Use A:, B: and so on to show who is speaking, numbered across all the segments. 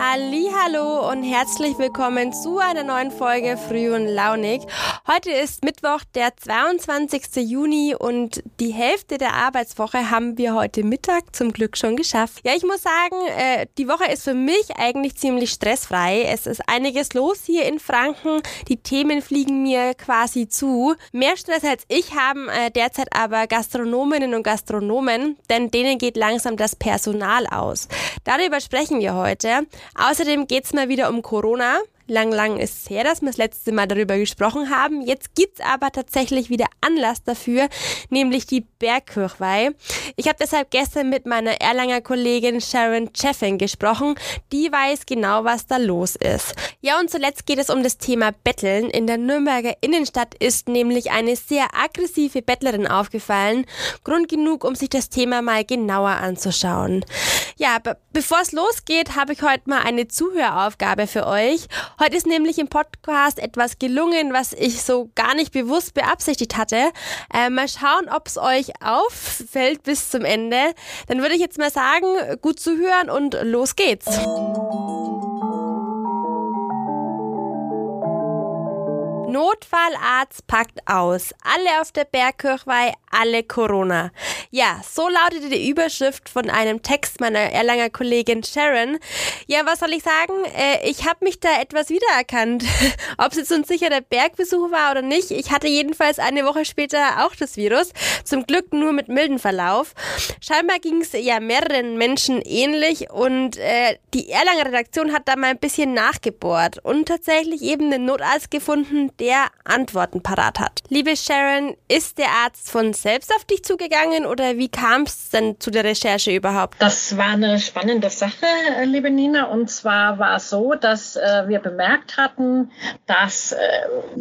A: Hallo und herzlich willkommen zu einer neuen Folge Früh und Launig. Heute ist Mittwoch, der 22. Juni und die Hälfte der Arbeitswoche haben wir heute Mittag zum Glück schon geschafft. Ja, ich muss sagen, äh, die Woche ist für mich eigentlich ziemlich stressfrei. Es ist einiges los hier in Franken. Die Themen fliegen mir quasi zu. Mehr Stress als ich haben äh, derzeit aber Gastronominnen und Gastronomen, denn denen geht langsam das Personal aus. Darüber sprechen wir heute. Außerdem geht's mal wieder um Corona. Lang, lang ist es her, dass wir das letzte Mal darüber gesprochen haben. Jetzt gibt's aber tatsächlich wieder Anlass dafür, nämlich die Bergkirchweih. Ich habe deshalb gestern mit meiner Erlanger Kollegin Sharon Cheffin gesprochen. Die weiß genau, was da los ist. Ja, und zuletzt geht es um das Thema Betteln. In der Nürnberger Innenstadt ist nämlich eine sehr aggressive Bettlerin aufgefallen. Grund genug, um sich das Thema mal genauer anzuschauen. Ja, bevor es losgeht, habe ich heute mal eine Zuhöraufgabe für euch. Heute ist nämlich im Podcast etwas gelungen, was ich so gar nicht bewusst beabsichtigt hatte. Äh, mal schauen, ob es euch auffällt bis zum Ende. Dann würde ich jetzt mal sagen, gut zuhören und los geht's. Notfallarzt packt aus. Alle auf der Bergkirchweih, alle Corona. Ja, so lautete die Überschrift von einem Text meiner Erlanger Kollegin Sharon. Ja, was soll ich sagen? Äh, ich habe mich da etwas wiedererkannt. Ob es jetzt so ein sicherer Bergbesuch war oder nicht. Ich hatte jedenfalls eine Woche später auch das Virus. Zum Glück nur mit milden Verlauf. Scheinbar ging es ja mehreren Menschen ähnlich und äh, die Erlanger Redaktion hat da mal ein bisschen nachgebohrt und tatsächlich eben einen Notarzt gefunden, der Antworten parat hat. Liebe Sharon, ist der Arzt von selbst auf dich zugegangen oder wie kam es denn zu der Recherche überhaupt?
B: Das war eine spannende Sache, äh, liebe Nina. Und zwar war es so, dass äh, wir bemerkt hatten, dass äh,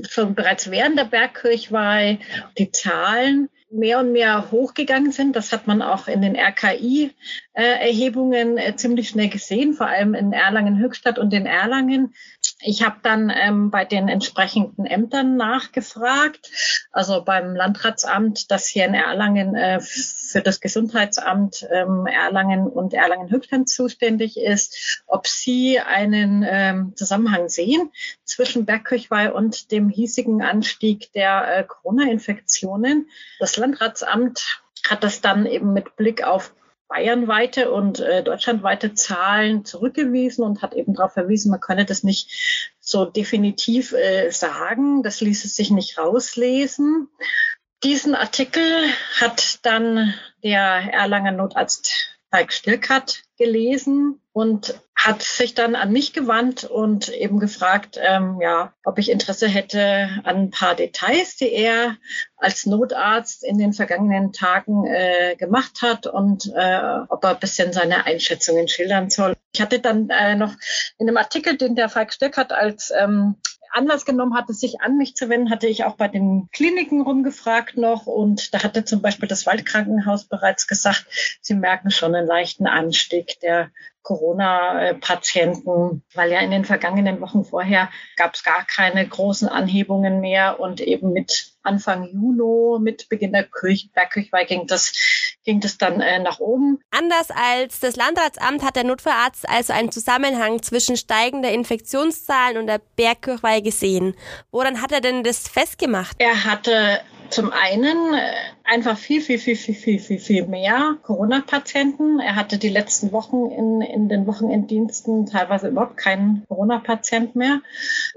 B: schon bereits während der Bergkirchweih die Zahlen mehr und mehr hochgegangen sind. Das hat man auch in den RKI-Erhebungen äh, ziemlich schnell gesehen, vor allem in Erlangen-Höchstadt und in Erlangen. Ich habe dann ähm, bei den entsprechenden Ämtern nachgefragt, also beim Landratsamt, das hier in Erlangen äh, für das Gesundheitsamt ähm, Erlangen und Erlangen-Höchstadt zuständig ist, ob sie einen ähm, Zusammenhang sehen zwischen Bergkirchweih und dem hiesigen Anstieg der äh, Corona-Infektionen. Das Landratsamt hat das dann eben mit Blick auf bayernweite und äh, deutschlandweite Zahlen zurückgewiesen und hat eben darauf verwiesen, man könne das nicht so definitiv äh, sagen. Das ließ es sich nicht rauslesen. Diesen Artikel hat dann der Erlanger Notarzt Falk Stilkert gelesen und hat sich dann an mich gewandt und eben gefragt, ähm, ja, ob ich Interesse hätte an ein paar Details, die er als Notarzt in den vergangenen Tagen äh, gemacht hat und äh, ob er ein bisschen seine Einschätzungen schildern soll. Ich hatte dann äh, noch in einem Artikel, den der Falk Stöckert als ähm, Anlass genommen hatte, sich an mich zu wenden, hatte ich auch bei den Kliniken rumgefragt noch. Und da hatte zum Beispiel das Waldkrankenhaus bereits gesagt, sie merken schon einen leichten Anstieg der Corona-Patienten, weil ja in den vergangenen Wochen vorher gab es gar keine großen Anhebungen mehr und eben mit Anfang Juni, mit Beginn der Bergkirchweih ging das, ging das dann äh, nach oben.
A: Anders als das Landratsamt hat der Notfallarzt also einen Zusammenhang zwischen steigender Infektionszahlen und der Bergkirchweih gesehen. Woran hat er denn das festgemacht?
B: Er hatte zum einen äh, einfach viel, viel, viel, viel, viel, viel, viel mehr Corona-Patienten. Er hatte die letzten Wochen in, in den Wochenenddiensten teilweise überhaupt keinen Corona-Patient mehr.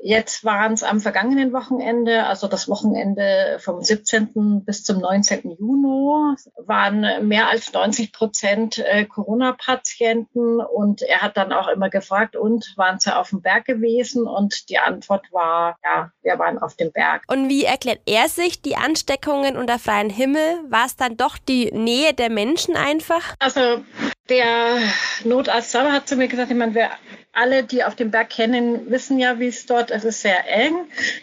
B: Jetzt waren es am vergangenen Wochenende, also das Wochenende vom 17. bis zum 19. Juni, waren mehr als 90 Prozent äh, Corona-Patienten. Und er hat dann auch immer gefragt, und waren sie auf dem Berg gewesen? Und die Antwort war, ja, wir waren auf dem Berg.
A: Und wie erklärt er sich die Anstrengung? Ansteckungen unter freiem Himmel? War es dann doch die Nähe der Menschen einfach?
B: Also der Notarzt selber hat zu mir gesagt, ich meine, wir alle, die auf dem Berg kennen, wissen ja, wie es dort ist. Es ist sehr eng.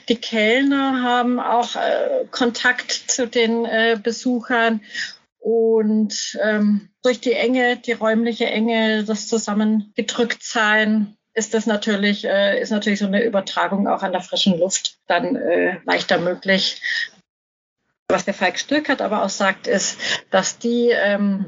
B: Die Kellner haben auch äh, Kontakt zu den äh, Besuchern. Und ähm, durch die Enge, die räumliche Enge, das Zusammengedrücktsein, ist das natürlich, äh, ist natürlich so eine Übertragung auch an der frischen Luft dann äh, leichter möglich. Was der Falk Stürkert aber auch sagt, ist, dass die ähm,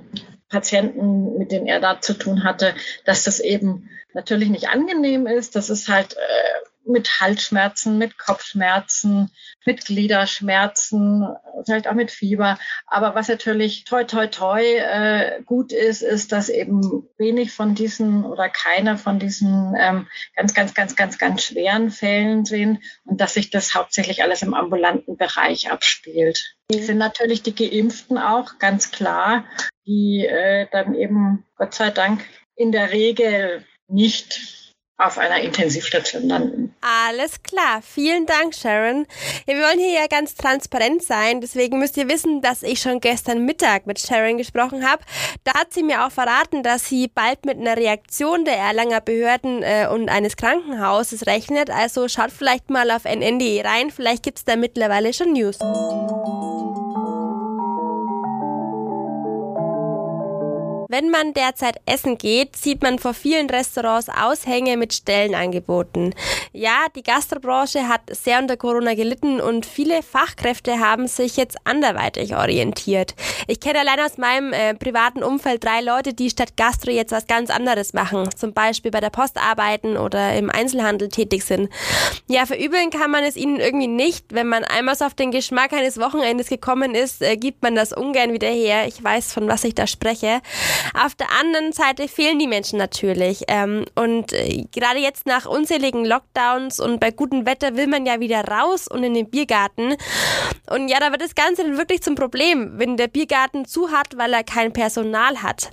B: Patienten, mit denen er da zu tun hatte, dass das eben natürlich nicht angenehm ist. Das ist halt äh, mit Halsschmerzen, mit Kopfschmerzen, mit Gliederschmerzen, vielleicht auch mit Fieber. Aber was natürlich toi toi toi äh, gut ist, ist, dass eben wenig von diesen oder keine von diesen ähm, ganz, ganz, ganz, ganz, ganz schweren Fällen sind und dass sich das hauptsächlich alles im ambulanten Bereich abspielt. Die sind natürlich die Geimpften auch, ganz klar, die äh, dann eben Gott sei Dank in der Regel nicht auf einer Intensivstation landen.
A: Alles klar. Vielen Dank, Sharon. Ja, wir wollen hier ja ganz transparent sein. Deswegen müsst ihr wissen, dass ich schon gestern Mittag mit Sharon gesprochen habe. Da hat sie mir auch verraten, dass sie bald mit einer Reaktion der Erlanger Behörden äh, und eines Krankenhauses rechnet. Also schaut vielleicht mal auf nn.de rein. Vielleicht gibt's da mittlerweile schon News. Wenn man derzeit essen geht, sieht man vor vielen Restaurants Aushänge mit Stellenangeboten. Ja, die Gastrobranche hat sehr unter Corona gelitten und viele Fachkräfte haben sich jetzt anderweitig orientiert. Ich kenne allein aus meinem äh, privaten Umfeld drei Leute, die statt Gastro jetzt was ganz anderes machen. Zum Beispiel bei der Post arbeiten oder im Einzelhandel tätig sind. Ja, verübeln kann man es ihnen irgendwie nicht. Wenn man einmal so auf den Geschmack eines Wochenendes gekommen ist, äh, gibt man das ungern wieder her. Ich weiß, von was ich da spreche. Auf der anderen Seite fehlen die Menschen natürlich. Ähm, und äh, gerade jetzt nach unzähligen Lockdowns und bei gutem Wetter will man ja wieder raus und in den Biergarten. Und ja, da wird das Ganze dann wirklich zum Problem, wenn der Biergarten zu hat, weil er kein Personal hat.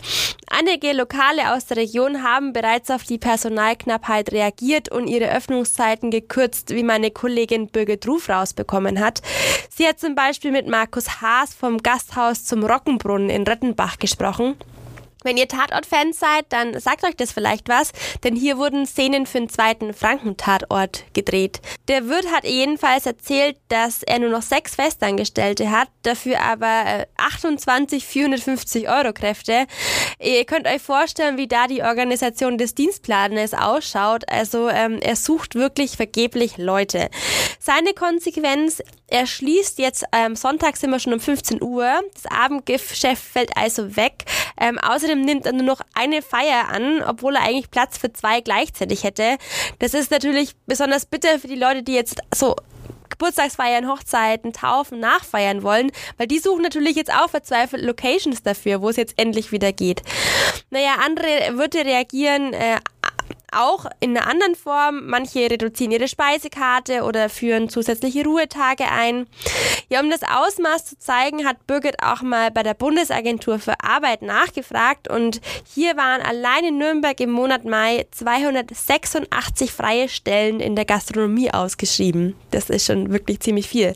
A: Einige Lokale aus der Region haben bereits auf die Personalknappheit reagiert und ihre Öffnungszeiten gekürzt, wie meine Kollegin Birgit Ruf rausbekommen hat. Sie hat zum Beispiel mit Markus Haas vom Gasthaus zum Rockenbrunnen in Rettenbach gesprochen. Wenn ihr Tatort-Fans seid, dann sagt euch das vielleicht was, denn hier wurden Szenen für den zweiten Frankentatort gedreht. Der Wirt hat jedenfalls erzählt, dass er nur noch sechs Festangestellte hat, dafür aber 28 äh, 450 Euro Kräfte. Ihr könnt euch vorstellen, wie da die Organisation des Dienstplanes ausschaut. Also ähm, er sucht wirklich vergeblich Leute. Seine Konsequenz, er schließt jetzt ähm, Sonntag sind wir schon um 15 Uhr. Das Abendgeschäft fällt also weg. Ähm, außerdem nimmt er nur noch eine Feier an, obwohl er eigentlich Platz für zwei gleichzeitig hätte. Das ist natürlich besonders bitter für die Leute, die jetzt so Geburtstagsfeiern, Hochzeiten, Taufen nachfeiern wollen, weil die suchen natürlich jetzt auch verzweifelt Locations dafür, wo es jetzt endlich wieder geht. Naja, andere Wirte reagieren äh, auch in einer anderen Form. Manche reduzieren ihre Speisekarte oder führen zusätzliche Ruhetage ein. Ja, um das Ausmaß zu zeigen, hat Birgit auch mal bei der Bundesagentur für Arbeit nachgefragt und hier waren allein in Nürnberg im Monat Mai 286 freie Stellen in der Gastronomie ausgeschrieben. Das ist schon wirklich ziemlich viel.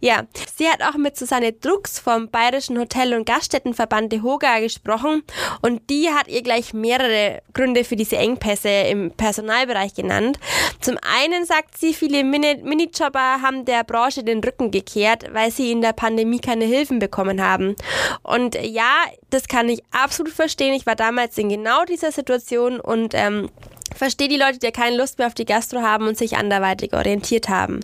A: Ja, sie hat auch mit Susanne Drucks vom Bayerischen Hotel- und Gaststättenverband DEHOGA gesprochen und die hat ihr gleich mehrere Gründe für diese Engpässe im Personalbereich genannt. Zum einen sagt sie, viele Minijobber haben der Branche den Rücken gekehrt, weil sie in der Pandemie keine Hilfen bekommen haben. Und ja, das kann ich absolut verstehen. Ich war damals in genau dieser Situation und ähm, verstehe die Leute, die keine Lust mehr auf die Gastro haben und sich anderweitig orientiert haben.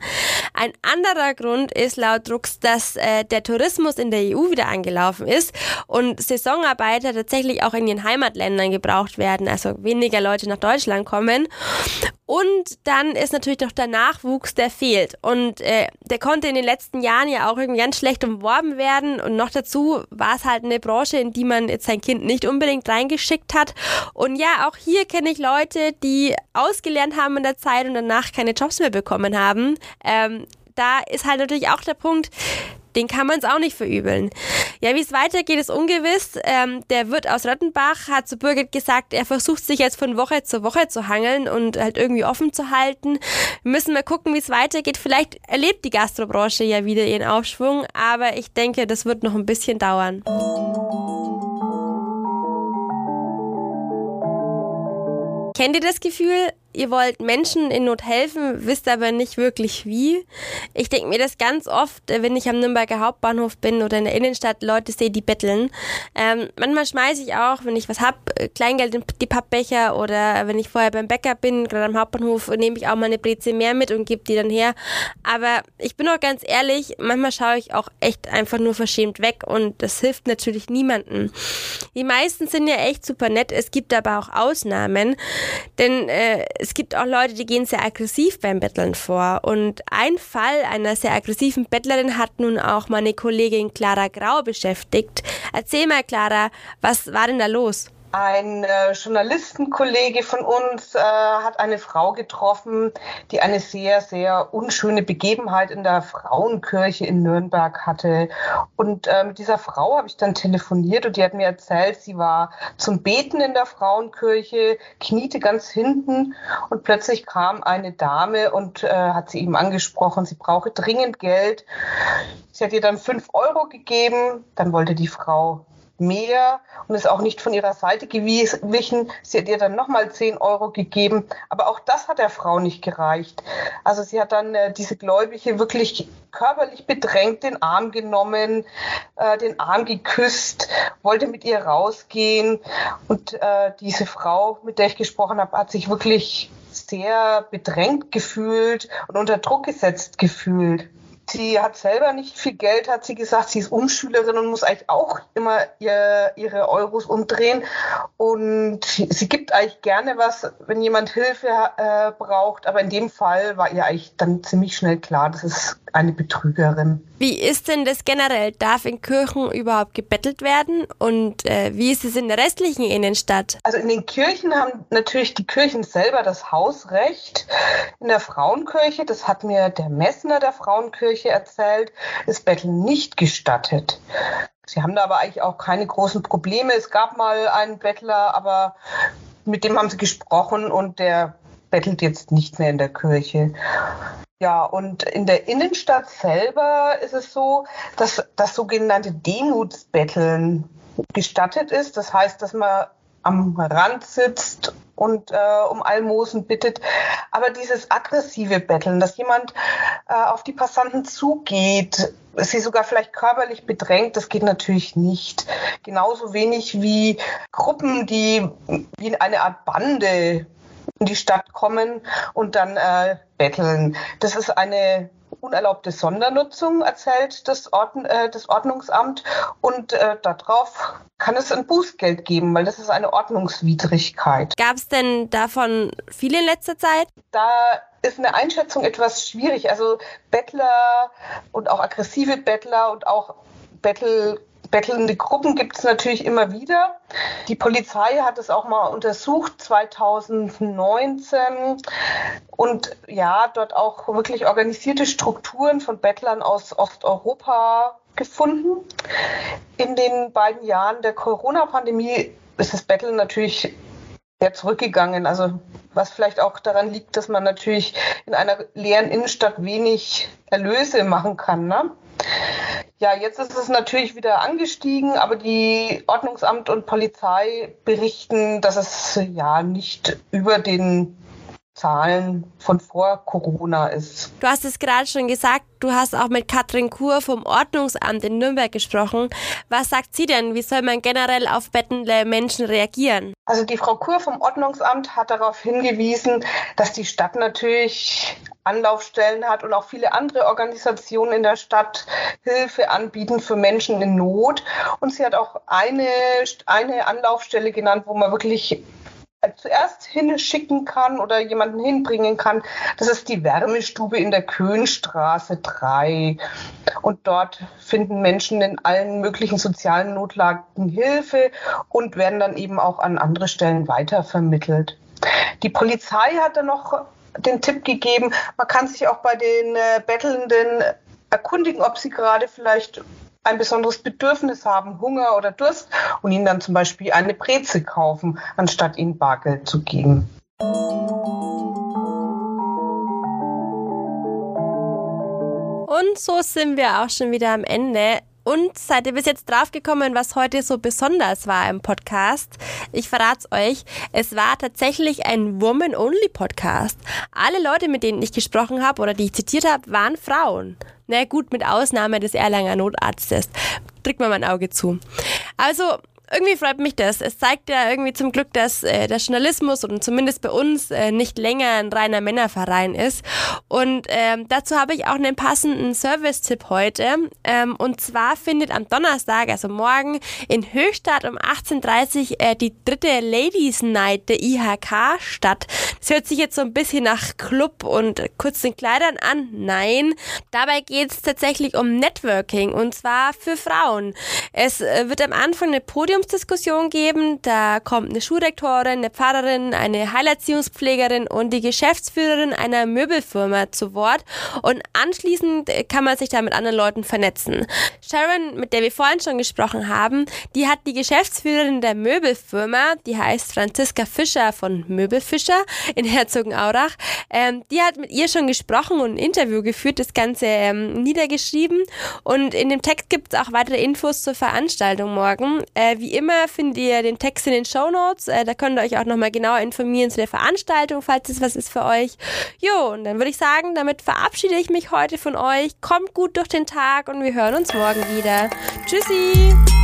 A: Ein anderer Grund ist laut Drucks, dass äh, der Tourismus in der EU wieder angelaufen ist und Saisonarbeiter tatsächlich auch in ihren Heimatländern gebraucht werden, also weniger Leute nach Deutschland kommen. Und dann ist natürlich doch der Nachwuchs, der fehlt. Und äh, der konnte in den letzten Jahren ja auch irgendwie ganz schlecht umworben werden. Und noch dazu war es halt eine Branche, in die man jetzt sein Kind nicht unbedingt reingeschickt hat. Und ja, auch hier kenne ich Leute, die ausgelernt haben in der Zeit und danach keine Jobs mehr bekommen haben. Ähm, da ist halt natürlich auch der Punkt, den kann man es auch nicht verübeln. Ja, wie es weitergeht, ist ungewiss. Ähm, der Wirt aus Rottenbach hat zu Birgit gesagt, er versucht sich jetzt von Woche zu Woche zu hangeln und halt irgendwie offen zu halten. Wir müssen mal gucken, wie es weitergeht. Vielleicht erlebt die Gastrobranche ja wieder ihren Aufschwung, aber ich denke, das wird noch ein bisschen dauern. Kennt ihr das Gefühl, ihr wollt Menschen in Not helfen, wisst aber nicht wirklich wie. Ich denke mir das ganz oft, äh, wenn ich am Nürnberger Hauptbahnhof bin oder in der Innenstadt Leute sehe, die betteln. Ähm, manchmal schmeiße ich auch, wenn ich was hab, äh, Kleingeld in die Pappbecher oder wenn ich vorher beim Bäcker bin, gerade am Hauptbahnhof, nehme ich auch mal eine Breze mehr mit und gebe die dann her. Aber ich bin auch ganz ehrlich, manchmal schaue ich auch echt einfach nur verschämt weg und das hilft natürlich niemandem. Die meisten sind ja echt super nett, es gibt aber auch Ausnahmen, denn äh, es gibt auch Leute, die gehen sehr aggressiv beim Betteln vor. Und ein Fall einer sehr aggressiven Bettlerin hat nun auch meine Kollegin Clara Grau beschäftigt. Erzähl mal, Clara, was war denn da los?
C: Ein äh, Journalistenkollege von uns äh, hat eine Frau getroffen, die eine sehr, sehr unschöne Begebenheit in der Frauenkirche in Nürnberg hatte. Und äh, mit dieser Frau habe ich dann telefoniert und die hat mir erzählt, sie war zum Beten in der Frauenkirche, kniete ganz hinten und plötzlich kam eine Dame und äh, hat sie ihm angesprochen, sie brauche dringend Geld. Sie hat ihr dann fünf Euro gegeben, dann wollte die Frau mehr und ist auch nicht von ihrer Seite gewichen. Sie hat ihr dann nochmal 10 Euro gegeben, aber auch das hat der Frau nicht gereicht. Also sie hat dann äh, diese Gläubige wirklich körperlich bedrängt den Arm genommen, äh, den Arm geküsst, wollte mit ihr rausgehen und äh, diese Frau, mit der ich gesprochen habe, hat sich wirklich sehr bedrängt gefühlt und unter Druck gesetzt gefühlt. Sie hat selber nicht viel Geld, hat sie gesagt. Sie ist Umschülerin und muss eigentlich auch immer ihr, ihre Euros umdrehen. Und sie gibt eigentlich gerne was, wenn jemand Hilfe äh, braucht. Aber in dem Fall war ihr eigentlich dann ziemlich schnell klar, das ist eine Betrügerin.
A: Wie ist denn das generell? Darf in Kirchen überhaupt gebettelt werden? Und äh, wie ist es in der restlichen Innenstadt?
C: Also in den Kirchen haben natürlich die Kirchen selber das Hausrecht. In der Frauenkirche, das hat mir der Messner der Frauenkirche erzählt, ist Betteln nicht gestattet. Sie haben da aber eigentlich auch keine großen Probleme. Es gab mal einen Bettler, aber mit dem haben sie gesprochen und der bettelt jetzt nicht mehr in der Kirche. Ja, und in der Innenstadt selber ist es so, dass das sogenannte Demutsbetteln gestattet ist. Das heißt, dass man am Rand sitzt und äh, um Almosen bittet. Aber dieses aggressive Betteln, dass jemand äh, auf die Passanten zugeht, sie sogar vielleicht körperlich bedrängt, das geht natürlich nicht. Genauso wenig wie Gruppen, die wie in eine Art Bande in die Stadt kommen und dann äh, betteln. Das ist eine unerlaubte Sondernutzung, erzählt das, Ordn äh, das Ordnungsamt. Und äh, darauf kann es ein Bußgeld geben, weil das ist eine Ordnungswidrigkeit.
A: Gab es denn davon viele in letzter Zeit?
C: Da ist eine Einschätzung etwas schwierig. Also Bettler und auch aggressive Bettler und auch Bettel bettelnde Gruppen gibt es natürlich immer wieder. Die Polizei hat es auch mal untersucht 2019 und ja, dort auch wirklich organisierte Strukturen von Bettlern aus Osteuropa gefunden. In den beiden Jahren der Corona-Pandemie ist das Betteln natürlich sehr zurückgegangen. Also was vielleicht auch daran liegt, dass man natürlich in einer leeren Innenstadt wenig Erlöse machen kann. Ne? Ja, jetzt ist es natürlich wieder angestiegen, aber die Ordnungsamt und Polizei berichten, dass es ja nicht über den Zahlen von vor Corona ist.
A: Du hast es gerade schon gesagt, du hast auch mit Katrin Kur vom Ordnungsamt in Nürnberg gesprochen. Was sagt sie denn? Wie soll man generell auf bettende Menschen reagieren?
C: Also die Frau Kur vom Ordnungsamt hat darauf hingewiesen, dass die Stadt natürlich Anlaufstellen hat und auch viele andere Organisationen in der Stadt Hilfe anbieten für Menschen in Not. Und sie hat auch eine, eine Anlaufstelle genannt, wo man wirklich zuerst hinschicken kann oder jemanden hinbringen kann. Das ist die Wärmestube in der Köhnstraße 3. Und dort finden Menschen in allen möglichen sozialen Notlagen Hilfe und werden dann eben auch an andere Stellen weitervermittelt. Die Polizei hat dann noch den Tipp gegeben, man kann sich auch bei den äh, Bettelnden erkundigen, ob sie gerade vielleicht ein besonderes Bedürfnis haben, Hunger oder Durst und ihnen dann zum Beispiel eine Breze kaufen, anstatt ihnen Bargeld zu geben.
A: Und so sind wir auch schon wieder am Ende. Und seid ihr bis jetzt draufgekommen, was heute so besonders war im Podcast? Ich verrat's euch. Es war tatsächlich ein Woman-Only-Podcast. Alle Leute, mit denen ich gesprochen habe oder die ich zitiert habe, waren Frauen. Na gut, mit Ausnahme des Erlanger Notarztes. Drückt mal mein Auge zu. Also, irgendwie freut mich das. Es zeigt ja irgendwie zum Glück, dass äh, der Journalismus und zumindest bei uns äh, nicht länger ein reiner Männerverein ist. Und ähm, dazu habe ich auch einen passenden Service-Tipp heute. Ähm, und zwar findet am Donnerstag, also morgen, in Höchstadt um 18.30 Uhr äh, die dritte Ladies Night der IHK statt. Das hört sich jetzt so ein bisschen nach Club und kurzen Kleidern an. Nein, dabei geht es tatsächlich um Networking und zwar für Frauen. Es äh, wird am Anfang eine Podium Podiumsdiskussion geben. Da kommt eine Schulrektorin, eine Pfarrerin, eine Heilerziehungspflegerin und die Geschäftsführerin einer Möbelfirma zu Wort. Und anschließend kann man sich da mit anderen Leuten vernetzen. Sharon, mit der wir vorhin schon gesprochen haben, die hat die Geschäftsführerin der Möbelfirma, die heißt Franziska Fischer von Möbelfischer in Herzogenaurach. Ähm, die hat mit ihr schon gesprochen und ein Interview geführt, das Ganze ähm, niedergeschrieben. Und in dem Text gibt es auch weitere Infos zur Veranstaltung morgen. Äh, immer findet ihr den Text in den Show Notes. Äh, da könnt ihr euch auch nochmal genauer informieren zu der Veranstaltung, falls es was ist für euch. Jo, und dann würde ich sagen, damit verabschiede ich mich heute von euch. Kommt gut durch den Tag und wir hören uns morgen wieder. Tschüssi!